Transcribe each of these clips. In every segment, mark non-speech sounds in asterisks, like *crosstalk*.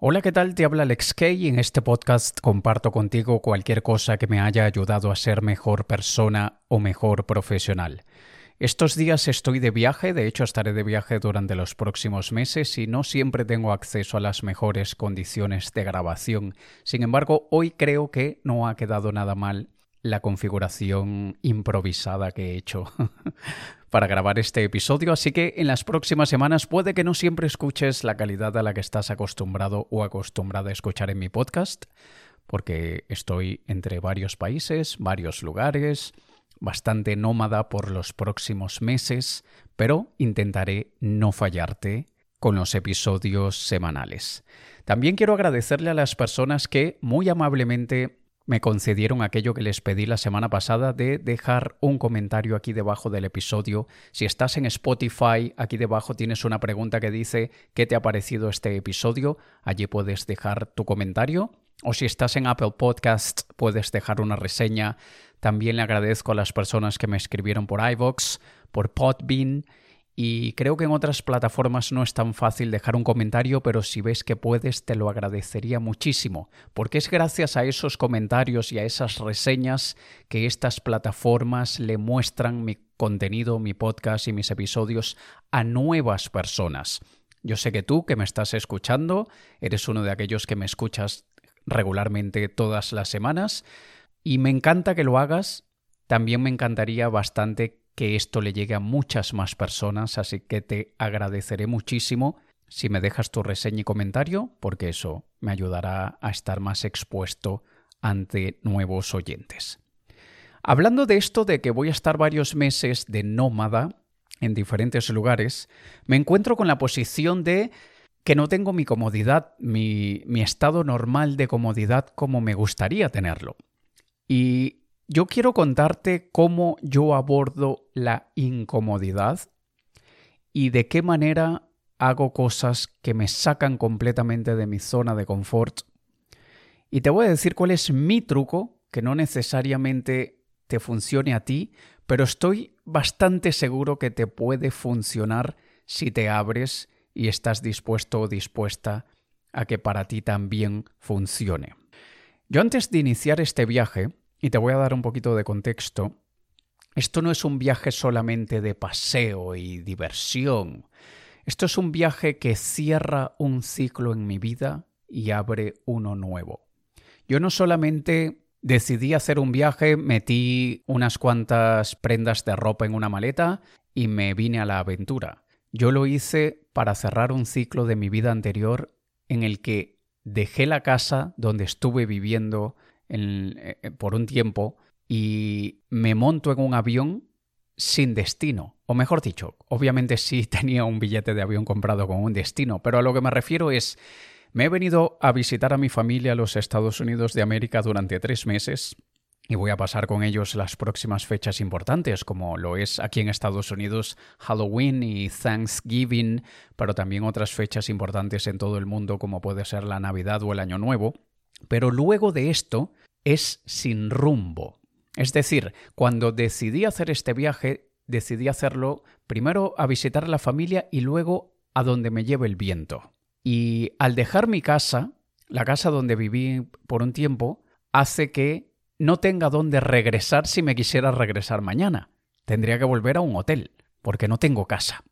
Hola, ¿qué tal? Te habla Alex Kay y en este podcast comparto contigo cualquier cosa que me haya ayudado a ser mejor persona o mejor profesional. Estos días estoy de viaje, de hecho estaré de viaje durante los próximos meses y no siempre tengo acceso a las mejores condiciones de grabación. Sin embargo, hoy creo que no ha quedado nada mal la configuración improvisada que he hecho. *laughs* para grabar este episodio, así que en las próximas semanas puede que no siempre escuches la calidad a la que estás acostumbrado o acostumbrada a escuchar en mi podcast, porque estoy entre varios países, varios lugares, bastante nómada por los próximos meses, pero intentaré no fallarte con los episodios semanales. También quiero agradecerle a las personas que muy amablemente me concedieron aquello que les pedí la semana pasada de dejar un comentario aquí debajo del episodio. Si estás en Spotify, aquí debajo tienes una pregunta que dice ¿qué te ha parecido este episodio? Allí puedes dejar tu comentario. O si estás en Apple Podcast, puedes dejar una reseña. También le agradezco a las personas que me escribieron por iVoox, por Podbean y creo que en otras plataformas no es tan fácil dejar un comentario, pero si ves que puedes te lo agradecería muchísimo, porque es gracias a esos comentarios y a esas reseñas que estas plataformas le muestran mi contenido, mi podcast y mis episodios a nuevas personas. Yo sé que tú que me estás escuchando, eres uno de aquellos que me escuchas regularmente todas las semanas y me encanta que lo hagas. También me encantaría bastante que esto le llegue a muchas más personas, así que te agradeceré muchísimo si me dejas tu reseña y comentario, porque eso me ayudará a estar más expuesto ante nuevos oyentes. Hablando de esto de que voy a estar varios meses de nómada en diferentes lugares, me encuentro con la posición de que no tengo mi comodidad, mi, mi estado normal de comodidad como me gustaría tenerlo. Y yo quiero contarte cómo yo abordo la incomodidad y de qué manera hago cosas que me sacan completamente de mi zona de confort. Y te voy a decir cuál es mi truco, que no necesariamente te funcione a ti, pero estoy bastante seguro que te puede funcionar si te abres y estás dispuesto o dispuesta a que para ti también funcione. Yo antes de iniciar este viaje, y te voy a dar un poquito de contexto. Esto no es un viaje solamente de paseo y diversión. Esto es un viaje que cierra un ciclo en mi vida y abre uno nuevo. Yo no solamente decidí hacer un viaje, metí unas cuantas prendas de ropa en una maleta y me vine a la aventura. Yo lo hice para cerrar un ciclo de mi vida anterior en el que dejé la casa donde estuve viviendo eh, eh, por un tiempo y me monto en un avión sin destino. O mejor dicho, obviamente sí *laughs* tenía un billete de avión comprado con un destino, pero a lo que me refiero es, me he venido a visitar a mi familia a los Estados Unidos de América durante tres meses y voy a pasar con ellos las próximas fechas importantes, como lo es aquí en Estados Unidos Halloween y Thanksgiving, pero también otras fechas importantes en todo el mundo como puede ser la Navidad o el Año Nuevo. Pero luego de esto es sin rumbo. Es decir, cuando decidí hacer este viaje, decidí hacerlo primero a visitar a la familia y luego a donde me lleve el viento. Y al dejar mi casa, la casa donde viví por un tiempo, hace que no tenga dónde regresar si me quisiera regresar mañana. Tendría que volver a un hotel, porque no tengo casa.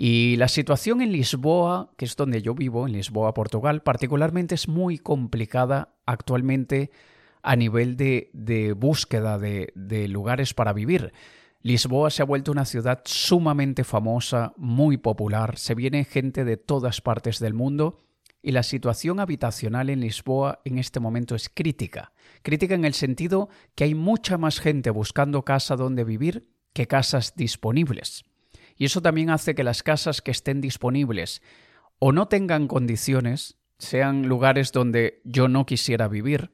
Y la situación en Lisboa, que es donde yo vivo, en Lisboa, Portugal, particularmente es muy complicada actualmente a nivel de, búsqueda de, de lugares para vivir. Lisboa se ha vuelto una ciudad sumamente famosa, muy popular, se viene gente de todas partes del mundo y la situación habitacional en Lisboa en este momento es crítica. Crítica en el sentido que hay mucha más gente buscando casa donde vivir que casas disponibles. Y eso también hace que las casas que estén disponibles o no tengan condiciones, sean lugares donde yo no quisiera vivir,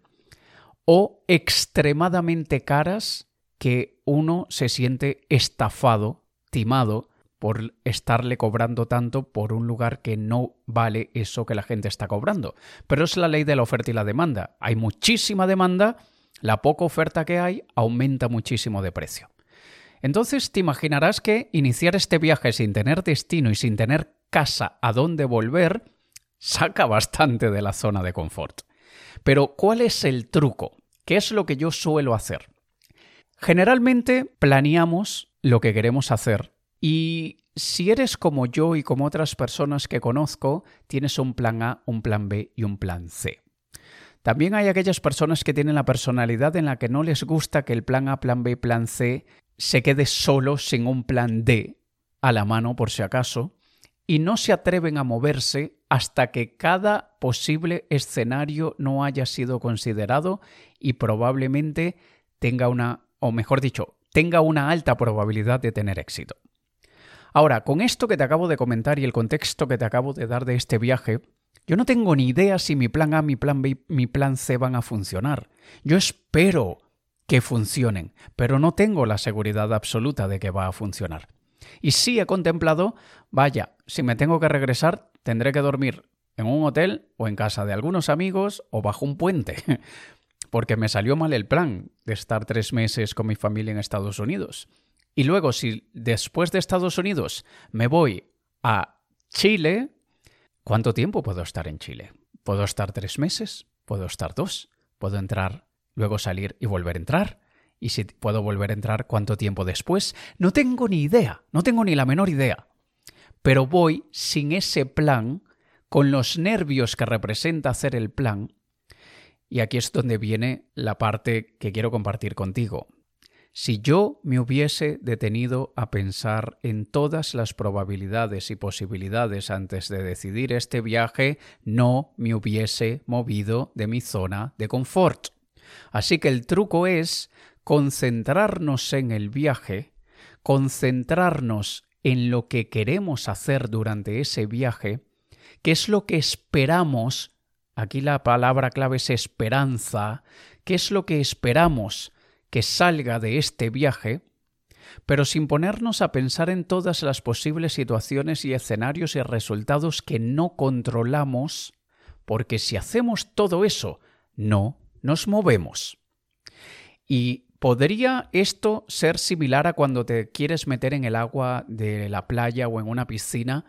o extremadamente caras que uno se siente estafado, timado, por estarle cobrando tanto por un lugar que no vale eso que la gente está cobrando. Pero es la ley de la oferta y la demanda. Hay muchísima demanda, la poca oferta que hay aumenta muchísimo de precio. Entonces te imaginarás que iniciar este viaje sin tener destino y sin tener casa a dónde volver saca bastante de la zona de confort. Pero, ¿cuál es el truco? ¿Qué es lo que yo suelo hacer? Generalmente planeamos lo que queremos hacer y si eres como yo y como otras personas que conozco, tienes un plan A, un plan B y un plan C. También hay aquellas personas que tienen la personalidad en la que no les gusta que el plan A, plan B, plan C se quede solo sin un plan D a la mano por si acaso y no se atreven a moverse hasta que cada posible escenario no haya sido considerado y probablemente tenga una, o mejor dicho, tenga una alta probabilidad de tener éxito. Ahora, con esto que te acabo de comentar y el contexto que te acabo de dar de este viaje, yo no tengo ni idea si mi plan A, mi plan B, mi plan C van a funcionar. Yo espero que funcionen, pero no tengo la seguridad absoluta de que va a funcionar. Y sí he contemplado, vaya, si me tengo que regresar, tendré que dormir en un hotel o en casa de algunos amigos o bajo un puente, *laughs* porque me salió mal el plan de estar tres meses con mi familia en Estados Unidos. Y luego, si después de Estados Unidos me voy a Chile, ¿cuánto tiempo puedo estar en Chile? ¿Puedo estar tres meses? ¿Puedo estar dos? ¿Puedo entrar, luego salir y volver a entrar? y si puedo volver a entrar cuánto tiempo después. No tengo ni idea, no tengo ni la menor idea. Pero voy sin ese plan, con los nervios que representa hacer el plan. Y aquí es donde viene la parte que quiero compartir contigo. Si yo me hubiese detenido a pensar en todas las probabilidades y posibilidades antes de decidir este viaje, no me hubiese movido de mi zona de confort. Así que el truco es concentrarnos en el viaje, concentrarnos en lo que queremos hacer durante ese viaje, qué es lo que esperamos, aquí la palabra clave es esperanza, qué es lo que esperamos que salga de este viaje, pero sin ponernos a pensar en todas las posibles situaciones y escenarios y resultados que no controlamos, porque si hacemos todo eso, no nos movemos. Y ¿Podría esto ser similar a cuando te quieres meter en el agua de la playa o en una piscina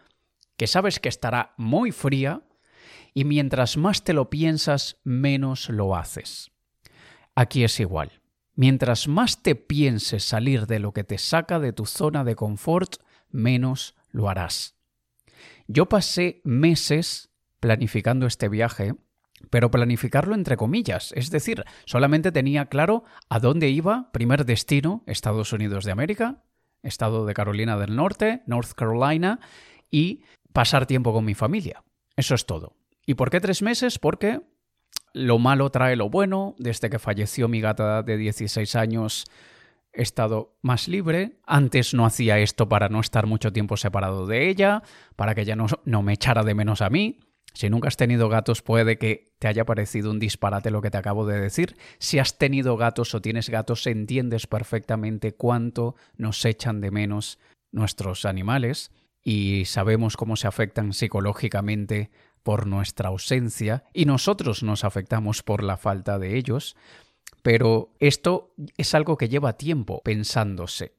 que sabes que estará muy fría y mientras más te lo piensas, menos lo haces? Aquí es igual. Mientras más te pienses salir de lo que te saca de tu zona de confort, menos lo harás. Yo pasé meses planificando este viaje pero planificarlo entre comillas, es decir, solamente tenía claro a dónde iba, primer destino, Estados Unidos de América, estado de Carolina del Norte, North Carolina, y pasar tiempo con mi familia. Eso es todo. ¿Y por qué tres meses? Porque lo malo trae lo bueno, desde que falleció mi gata de 16 años he estado más libre. Antes no hacía esto para no estar mucho tiempo separado de ella, para que ella no, no me echara de menos a mí. Si nunca has tenido gatos, puede que te haya parecido un disparate lo que te acabo de decir. Si has tenido gatos o tienes gatos, entiendes perfectamente cuánto nos echan de menos nuestros animales y sabemos cómo se afectan psicológicamente por nuestra ausencia y nosotros nos afectamos por la falta de ellos. Pero esto es algo que lleva tiempo pensándose.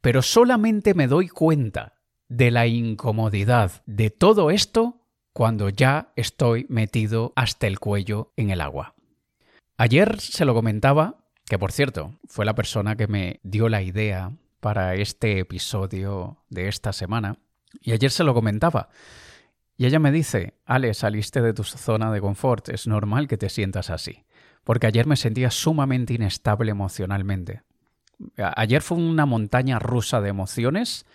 Pero solamente me doy cuenta de la incomodidad de todo esto cuando ya estoy metido hasta el cuello en el agua. Ayer se lo comentaba, que por cierto, fue la persona que me dio la idea para este episodio de esta semana, y ayer se lo comentaba. Y ella me dice, Ale, saliste de tu zona de confort, es normal que te sientas así, porque ayer me sentía sumamente inestable emocionalmente. Ayer fue una montaña rusa de emociones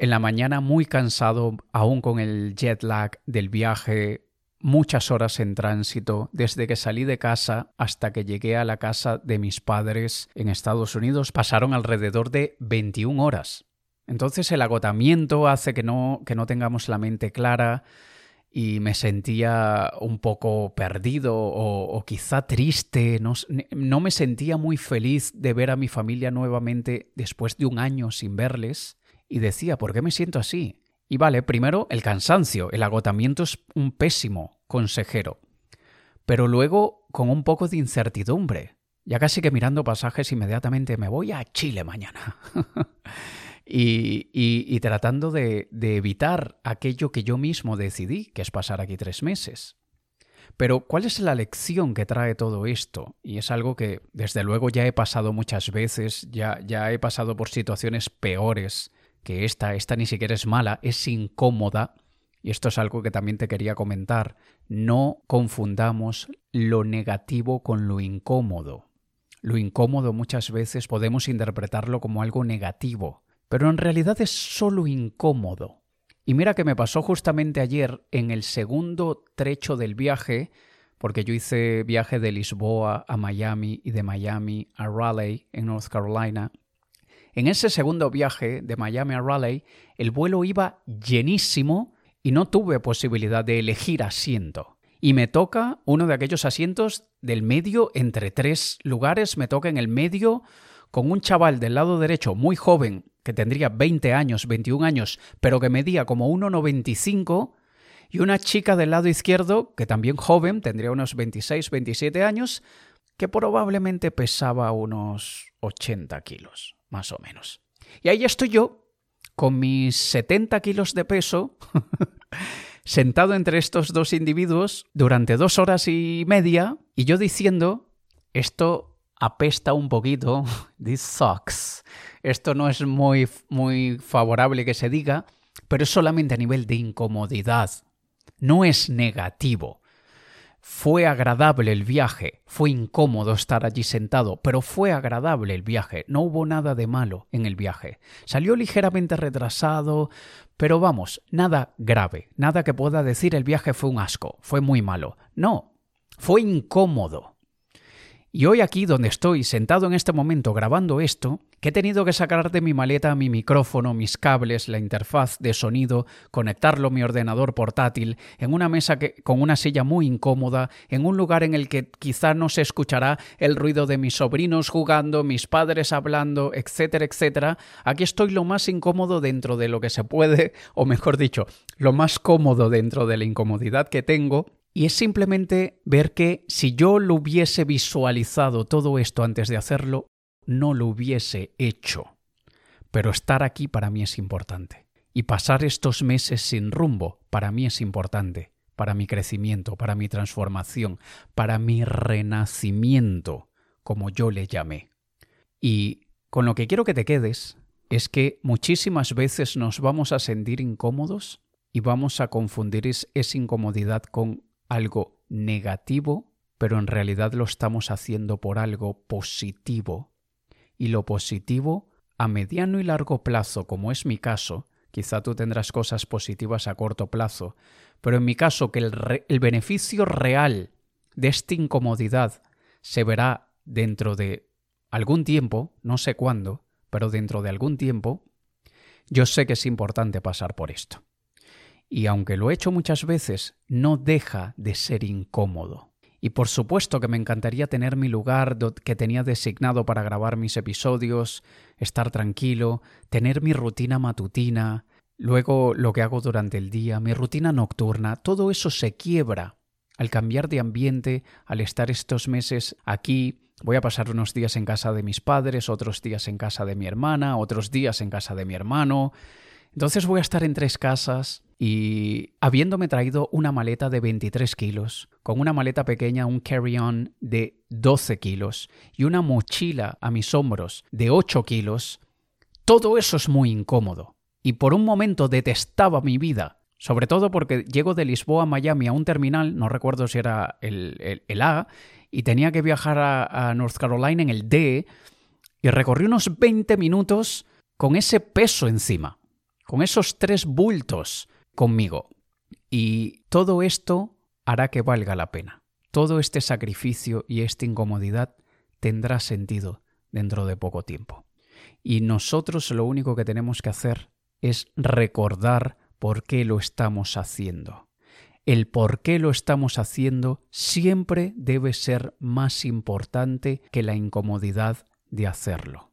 en la mañana muy cansado, aún con el jet lag del viaje, muchas horas en tránsito, desde que salí de casa hasta que llegué a la casa de mis padres en Estados Unidos, pasaron alrededor de 21 horas. Entonces el agotamiento hace que no, que no tengamos la mente clara y me sentía un poco perdido o, quizá triste, no me sentía muy feliz de ver a mi familia nuevamente después de un año sin verles y decía, ¿por qué me siento así? Y vale, primero el cansancio, el agotamiento es un pésimo consejero, pero luego con un poco de incertidumbre. Ya casi que mirando pasajes inmediatamente me voy a Chile mañana. *laughs* y, tratando de, de evitar aquello que yo mismo decidí, que es pasar aquí tres meses. Pero ¿cuál es la lección que trae todo esto? Y es algo que desde luego ya he pasado muchas veces, ya, ya he pasado por situaciones peores que esta, esta ni siquiera es mala, es incómoda. Y esto es algo que también te quería comentar. No confundamos lo negativo con lo incómodo. Lo incómodo muchas veces podemos interpretarlo como algo negativo, pero en realidad es solo incómodo. Y mira que me pasó justamente ayer en el segundo trecho del viaje, porque yo hice viaje de Lisboa a Miami y de Miami a Raleigh en North Carolina. En ese segundo viaje de Miami a Raleigh, el vuelo iba llenísimo y no tuve posibilidad de elegir asiento. Y me toca uno de aquellos asientos del medio entre tres lugares, me toca en el medio con un chaval del lado derecho muy joven que tendría 20 años, 21 años, pero que medía como 1,95, y una chica del lado izquierdo, que también joven, tendría unos 26, 27 años, que probablemente pesaba unos 80 kilos, más o menos. Y ahí estoy yo, con mis 70 kilos de peso, *laughs* sentado entre estos dos individuos durante dos horas y media, y yo diciendo, esto apesta un poquito, *laughs* this sucks. Esto no es muy, muy favorable que se diga, pero es solamente a nivel de incomodidad. No es negativo. Fue agradable el viaje, fue incómodo estar allí sentado, pero fue agradable el viaje, no hubo nada de malo en el viaje. Salió ligeramente retrasado, pero vamos, nada grave, nada que pueda decir el viaje fue un asco, fue muy malo. No, fue incómodo. Y hoy aquí donde estoy sentado en este momento grabando esto, que he tenido que sacar de mi maleta mi micrófono, mis cables, la interfaz de sonido, conectarlo a mi ordenador portátil, en una mesa que, con una silla muy incómoda, en un lugar en el que quizá no se escuchará el ruido de mis sobrinos jugando, mis padres hablando, etcétera, etcétera. Aquí estoy lo más incómodo dentro de lo que se puede, o mejor dicho, lo más cómodo dentro de la incomodidad que tengo y es simplemente ver que si yo lo hubiese visualizado todo esto antes de hacerlo, no lo hubiese hecho. Pero estar aquí para mí es importante. Y pasar estos meses sin rumbo para mí es importante, para mi crecimiento, para mi transformación, para mi renacimiento, como yo le llamé. Y con lo que quiero que te quedes es que muchísimas veces nos vamos a sentir incómodos y vamos a confundir esa incomodidad con algo negativo, pero en realidad lo estamos haciendo por algo positivo. Y lo positivo, a mediano y largo plazo, como es mi caso, quizá tú tendrás cosas positivas a corto plazo, pero en mi caso que el, beneficio real de esta incomodidad se verá dentro de algún tiempo, no sé cuándo, pero dentro de algún tiempo, yo sé que es importante pasar por esto y aunque lo he hecho muchas veces, no deja de ser incómodo. Y por supuesto que me encantaría tener mi lugar que tenía designado para grabar mis episodios, estar tranquilo, tener mi rutina matutina, luego lo que hago durante el día, mi rutina nocturna, todo eso se quiebra al cambiar de ambiente, al estar estos meses aquí. Voy a pasar unos días en casa de mis padres, otros días en casa de mi hermana, otros días en casa de mi hermano. Entonces voy a estar en tres casas y habiéndome traído una maleta de 23 kilos, con una maleta pequeña, un carry-on de 12 kilos y una mochila a mis hombros de 8 kilos, todo eso es muy incómodo. Y por un momento detestaba mi vida, sobre todo porque llego de Lisboa a Miami a un terminal, no recuerdo si era el, el, A, y tenía que viajar a, a North Carolina en el D, y recorrí unos 20 minutos con ese peso encima con esos tres bultos conmigo. Y todo esto hará que valga la pena. Todo este sacrificio y esta incomodidad tendrá sentido dentro de poco tiempo. Y nosotros lo único que tenemos que hacer es recordar por qué lo estamos haciendo. El por qué lo estamos haciendo siempre debe ser más importante que la incomodidad de hacerlo.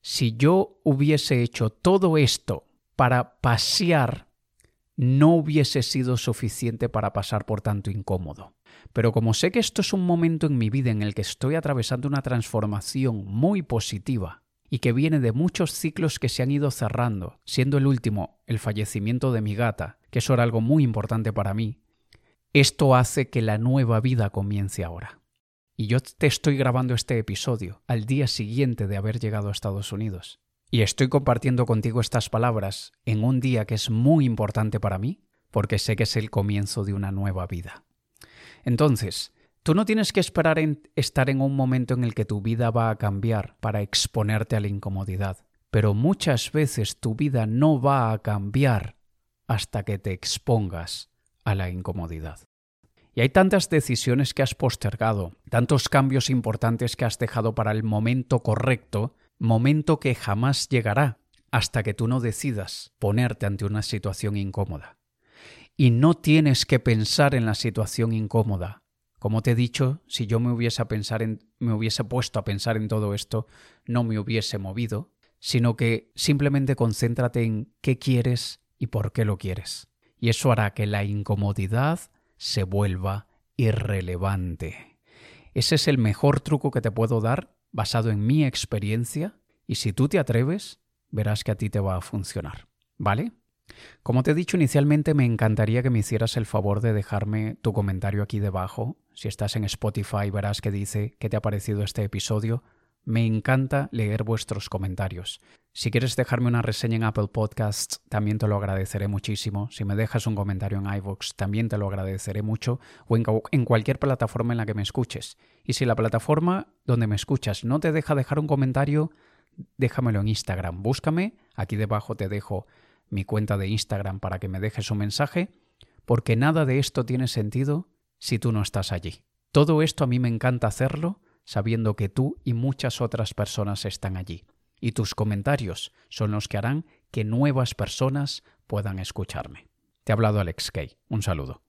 Si yo hubiese hecho todo esto para pasear no hubiese sido suficiente para pasar por tanto incómodo. Pero como sé que esto es un momento en mi vida en el que estoy atravesando una transformación muy positiva, y que viene de muchos ciclos que se han ido cerrando, siendo el último el fallecimiento de mi gata, que eso era algo muy importante para mí, esto hace que la nueva vida comience ahora. Y yo te estoy grabando este episodio al día siguiente de haber llegado a Estados Unidos. Y estoy compartiendo contigo estas palabras en un día que es muy importante para mí, porque sé que es el comienzo de una nueva vida. Entonces, tú no tienes que esperar en estar en un momento en el que tu vida va a cambiar para exponerte a la incomodidad, pero muchas veces tu vida no va a cambiar hasta que te expongas a la incomodidad. Y hay tantas decisiones que has postergado, tantos cambios importantes que has dejado para el momento correcto, momento que jamás llegará hasta que tú no decidas ponerte ante una situación incómoda. Y no tienes que pensar en la situación incómoda. Como te he dicho, si yo me hubiese, pensar en, me hubiese puesto a pensar en todo esto, no me hubiese movido, sino que simplemente concéntrate en qué quieres y por qué lo quieres. Y eso hará que la incomodidad se vuelva irrelevante. Ese es el mejor truco que te puedo dar basado en mi experiencia y si tú te atreves, verás que a ti te va a funcionar. ¿Vale? Como te he dicho inicialmente, me encantaría que me hicieras el favor de dejarme tu comentario aquí debajo. Si estás en Spotify verás que dice qué te ha parecido este episodio. Me encanta leer vuestros comentarios. Si quieres dejarme una reseña en Apple Podcasts, también te lo agradeceré muchísimo. Si me dejas un comentario en iVoox, también te lo agradeceré mucho. O en, en, cualquier plataforma en la que me escuches. Y si la plataforma donde me escuchas no te deja dejar un comentario, déjamelo en Instagram. Búscame. Aquí debajo te dejo mi cuenta de Instagram para que me dejes un mensaje. Porque nada de esto tiene sentido si tú no estás allí. Todo esto a mí me encanta hacerlo sabiendo que tú y muchas otras personas están allí. Y tus comentarios son los que harán que nuevas personas puedan escucharme. Te ha hablado Alex Kay. Un saludo.